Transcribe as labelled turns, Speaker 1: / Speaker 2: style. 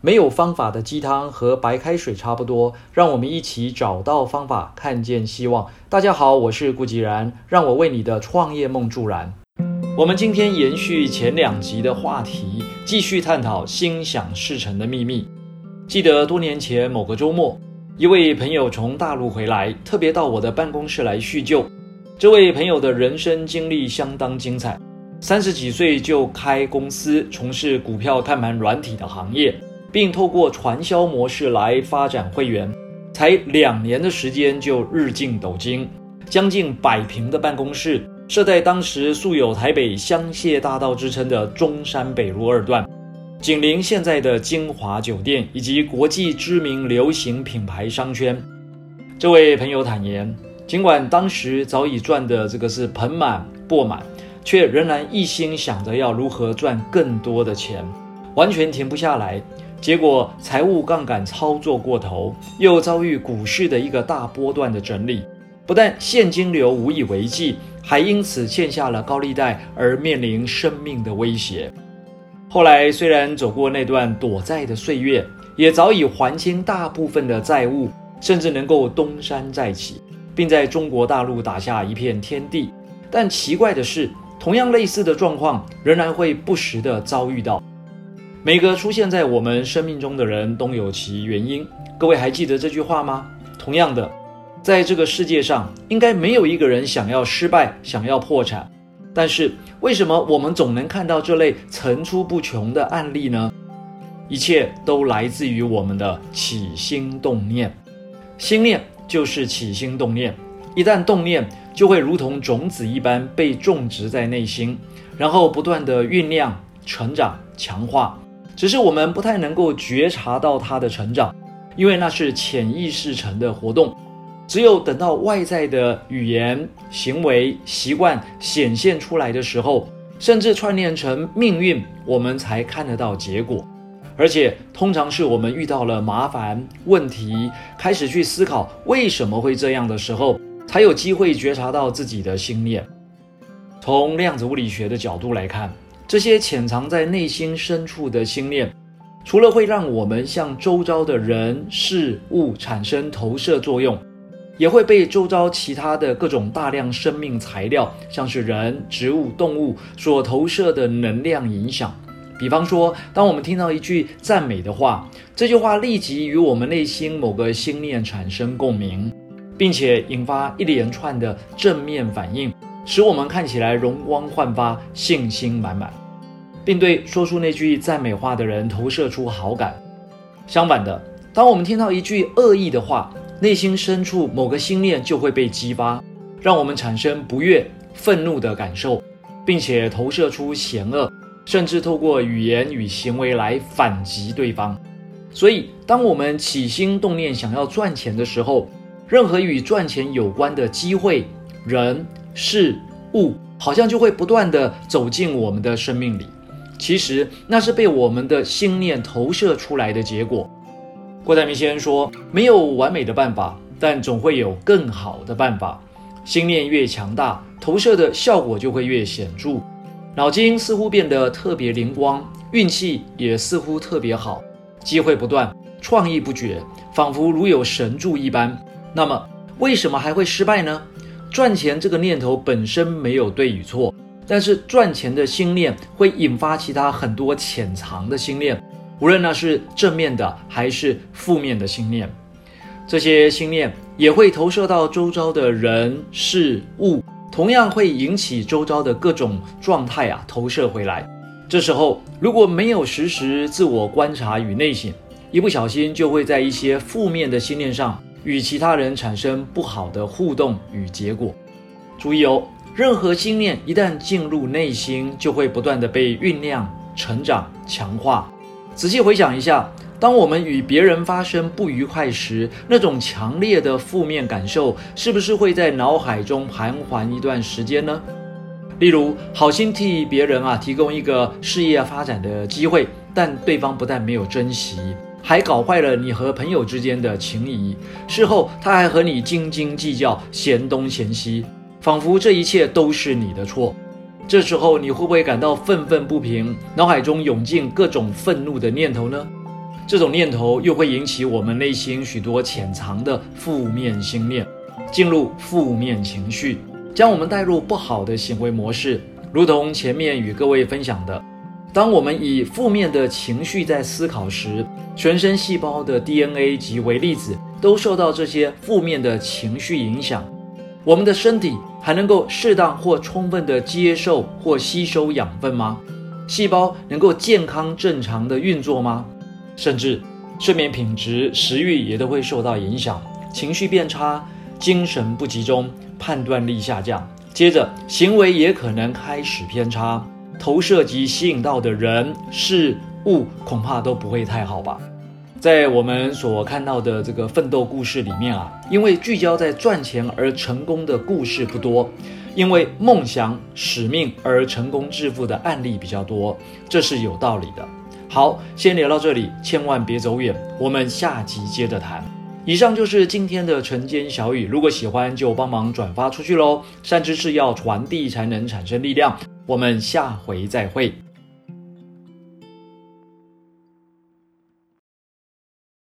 Speaker 1: 没有方法的鸡汤和白开水差不多，让我们一起找到方法，看见希望。大家好，我是顾吉然，让我为你的创业梦助燃。我们今天延续前两集的话题，继续探讨心想事成的秘密。记得多年前某个周末，一位朋友从大陆回来，特别到我的办公室来叙旧。这位朋友的人生经历相当精彩，三十几岁就开公司，从事股票看盘软体的行业。并透过传销模式来发展会员，才两年的时间就日进斗金，将近百平的办公室设在当时素有台北香榭大道之称的中山北路二段，紧邻现在的金华酒店以及国际知名流行品牌商圈。这位朋友坦言，尽管当时早已赚的这个是盆满钵满，却仍然一心想着要如何赚更多的钱，完全停不下来。结果财务杠杆操作过头，又遭遇股市的一个大波段的整理，不但现金流无以为继，还因此欠下了高利贷而面临生命的威胁。后来虽然走过那段躲债的岁月，也早已还清大部分的债务，甚至能够东山再起，并在中国大陆打下一片天地。但奇怪的是，同样类似的状况仍然会不时的遭遇到。每个出现在我们生命中的人都有其原因。各位还记得这句话吗？同样的，在这个世界上，应该没有一个人想要失败、想要破产。但是，为什么我们总能看到这类层出不穷的案例呢？一切都来自于我们的起心动念。心念就是起心动念，一旦动念，就会如同种子一般被种植在内心，然后不断的酝酿、成长、强化。只是我们不太能够觉察到它的成长，因为那是潜意识层的活动。只有等到外在的语言、行为、习惯显现出来的时候，甚至串联成命运，我们才看得到结果。而且，通常是我们遇到了麻烦问题，开始去思考为什么会这样的时候，才有机会觉察到自己的心念。从量子物理学的角度来看。这些潜藏在内心深处的心念，除了会让我们向周遭的人事物产生投射作用，也会被周遭其他的各种大量生命材料，像是人、植物、动物所投射的能量影响。比方说，当我们听到一句赞美的话，这句话立即与我们内心某个心念产生共鸣，并且引发一连串的正面反应。使我们看起来容光焕发、信心满满，并对说出那句赞美话的人投射出好感。相反的，当我们听到一句恶意的话，内心深处某个心念就会被激发，让我们产生不悦、愤怒的感受，并且投射出嫌恶，甚至透过语言与行为来反击对方。所以，当我们起心动念想要赚钱的时候，任何与赚钱有关的机会、人。事物好像就会不断的走进我们的生命里，其实那是被我们的心念投射出来的结果。郭台铭先生说：“没有完美的办法，但总会有更好的办法。心念越强大，投射的效果就会越显著。脑筋似乎变得特别灵光，运气也似乎特别好，机会不断，创意不绝，仿佛如有神助一般。那么，为什么还会失败呢？”赚钱这个念头本身没有对与错，但是赚钱的心念会引发其他很多潜藏的心念，无论那是正面的还是负面的心念，这些心念也会投射到周遭的人事物，同样会引起周遭的各种状态啊投射回来。这时候如果没有实时自我观察与内省，一不小心就会在一些负面的心念上。与其他人产生不好的互动与结果。注意哦，任何心念一旦进入内心，就会不断的被酝酿、成长、强化。仔细回想一下，当我们与别人发生不愉快时，那种强烈的负面感受，是不是会在脑海中盘桓一段时间呢？例如，好心替别人啊提供一个事业发展的机会，但对方不但没有珍惜。还搞坏了你和朋友之间的情谊，事后他还和你斤斤计较，嫌东嫌西，仿佛这一切都是你的错。这时候你会不会感到愤愤不平，脑海中涌进各种愤怒的念头呢？这种念头又会引起我们内心许多潜藏的负面心念，进入负面情绪，将我们带入不好的行为模式。如同前面与各位分享的，当我们以负面的情绪在思考时，全身细胞的 DNA 及微粒子都受到这些负面的情绪影响。我们的身体还能够适当或充分的接受或吸收养分吗？细胞能够健康正常的运作吗？甚至睡眠品质、食欲也都会受到影响，情绪变差，精神不集中，判断力下降。接着，行为也可能开始偏差，投射及吸引到的人事物恐怕都不会太好吧。在我们所看到的这个奋斗故事里面啊，因为聚焦在赚钱而成功的故事不多，因为梦想使命而成功致富的案例比较多，这是有道理的。好，先聊到这里，千万别走远，我们下集接着谈。以上就是今天的晨间小语，如果喜欢就帮忙转发出去喽。善知识要传递才能产生力量，我们下回再会。